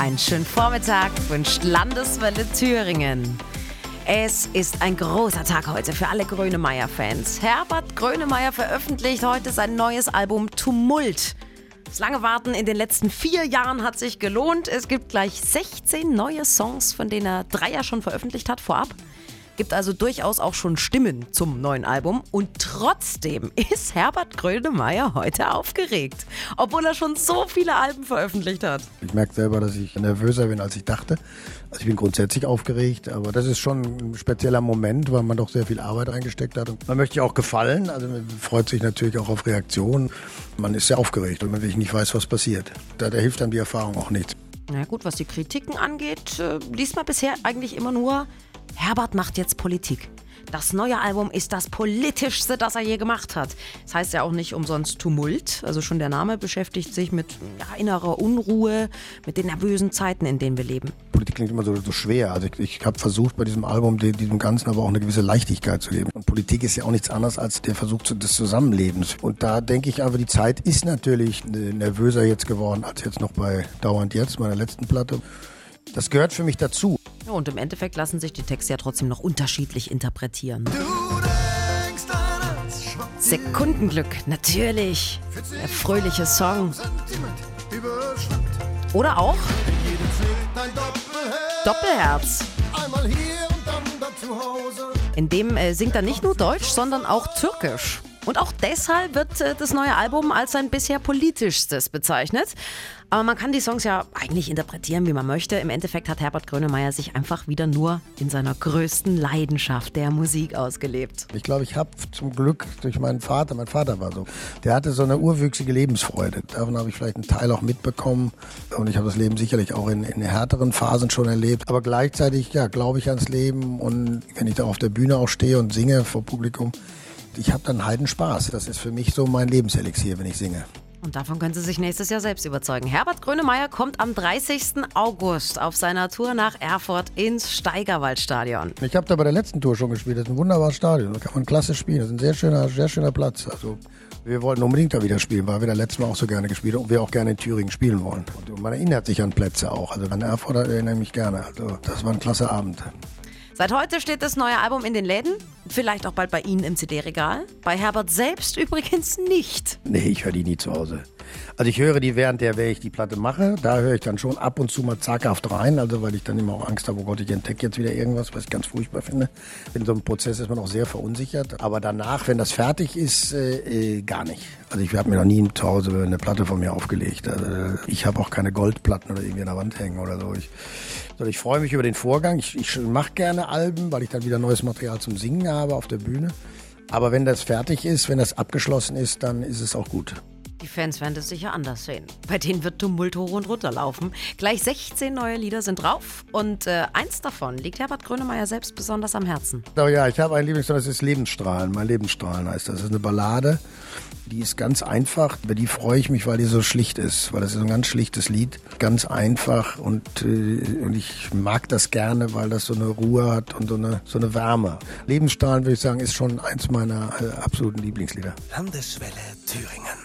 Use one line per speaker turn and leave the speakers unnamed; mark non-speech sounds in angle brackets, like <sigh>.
Einen schönen Vormittag wünscht Landeswelle Thüringen. Es ist ein großer Tag heute für alle Grönemeyer-Fans. Herbert Grönemeyer veröffentlicht heute sein neues Album Tumult. Das lange Warten in den letzten vier Jahren hat sich gelohnt. Es gibt gleich 16 neue Songs, von denen er drei ja schon veröffentlicht hat vorab. Gibt also durchaus auch schon Stimmen zum neuen Album. Und trotzdem ist Herbert Grönemeyer heute aufgeregt, obwohl er schon so viele Alben veröffentlicht hat.
Ich merke selber, dass ich nervöser bin, als ich dachte. Also ich bin grundsätzlich aufgeregt, aber das ist schon ein spezieller Moment, weil man doch sehr viel Arbeit reingesteckt hat. Und man möchte ja auch gefallen, also man freut sich natürlich auch auf Reaktionen. Man ist sehr aufgeregt und man wirklich nicht weiß, was passiert. Da, da hilft dann die Erfahrung auch nichts.
Na gut, was die Kritiken angeht, äh, liest man bisher eigentlich immer nur, Herbert macht jetzt Politik. Das neue Album ist das politischste, das er je gemacht hat. Das heißt ja auch nicht umsonst Tumult. Also schon der Name beschäftigt sich mit ja, innerer Unruhe, mit den nervösen Zeiten, in denen wir leben.
Politik klingt immer so, so schwer. Also ich, ich habe versucht bei diesem Album diesem Ganzen aber auch eine gewisse Leichtigkeit zu geben. Und Politik ist ja auch nichts anderes als der Versuch des Zusammenlebens. Und da denke ich aber, die Zeit ist natürlich nervöser jetzt geworden als jetzt noch bei Dauernd Jetzt, meiner letzten Platte. Das gehört für mich dazu.
Ja, und im Endeffekt lassen sich die Texte ja trotzdem noch unterschiedlich interpretieren. Sekundenglück, natürlich. Der fröhliche Song. Oder auch Doppelherz. In dem äh, singt er nicht nur Deutsch, sondern auch Türkisch. Und auch deshalb wird äh, das neue Album als sein bisher politischstes bezeichnet. Aber man kann die Songs ja eigentlich interpretieren, wie man möchte. Im Endeffekt hat Herbert Grönemeyer sich einfach wieder nur in seiner größten Leidenschaft der Musik ausgelebt.
Ich glaube, ich habe zum Glück durch meinen Vater, mein Vater war so, der hatte so eine urwüchsige Lebensfreude. Davon habe ich vielleicht einen Teil auch mitbekommen. Und ich habe das Leben sicherlich auch in, in härteren Phasen schon erlebt. Aber gleichzeitig, ja, glaube ich ans Leben. Und wenn ich da auf der Bühne auch stehe und singe vor Publikum, ich habe dann Heidenspaß. Das ist für mich so mein Lebenselixier, wenn ich singe.
Und davon können Sie sich nächstes Jahr selbst überzeugen. Herbert Grönemeyer kommt am 30. August auf seiner Tour nach Erfurt ins Steigerwaldstadion.
Ich habe da bei der letzten Tour schon gespielt. Das ist ein wunderbares Stadion. Da kann man klasse spielen. Das ist ein sehr schöner, sehr schöner Platz. Also wir wollten unbedingt da wieder spielen, weil wir da letztes Mal auch so gerne gespielt haben und wir auch gerne in Thüringen spielen wollen. Und man erinnert sich an Plätze auch. Also an Erfurt erinnere ich mich gerne. Also das war ein klasse Abend.
Seit heute steht das neue Album in den Läden, vielleicht auch bald bei Ihnen im CD-Regal. Bei Herbert selbst <laughs> übrigens nicht.
Nee, ich höre die nie zu Hause. Also ich höre die während der, wenn ich die Platte mache, da höre ich dann schon ab und zu mal zaghaft rein, also weil ich dann immer auch Angst habe, oh Gott, ich entdecke jetzt wieder irgendwas, was ich ganz furchtbar finde. In so einem Prozess ist man auch sehr verunsichert. Aber danach, wenn das fertig ist, äh, äh gar nicht. Also ich habe mir noch nie zu Hause eine Platte von mir aufgelegt. Also ich habe auch keine Goldplatten oder irgendwie an der Wand hängen oder so. Ich, ich freue mich über den Vorgang. Ich, ich mache gerne Alben, weil ich dann wieder neues Material zum Singen habe auf der Bühne. Aber wenn das fertig ist, wenn das abgeschlossen ist, dann ist es auch gut.
Die Fans werden das sicher anders sehen. Bei denen wird Tumult hoch und runter laufen. Gleich 16 neue Lieder sind drauf und äh, eins davon liegt Herbert Grönemeyer selbst besonders am Herzen.
Oh ja, ich habe ein Lieblingssong, das ist Lebensstrahlen. Mein Lebensstrahlen heißt das. Das ist eine Ballade. Die ist ganz einfach, über die freue ich mich, weil die so schlicht ist, weil das ist ein ganz schlichtes Lied, ganz einfach und, äh, und ich mag das gerne, weil das so eine Ruhe hat und so eine, so eine Wärme. Lebensstrahlen, würde ich sagen, ist schon eins meiner äh, absoluten Lieblingslieder.
Landeswelle Thüringen.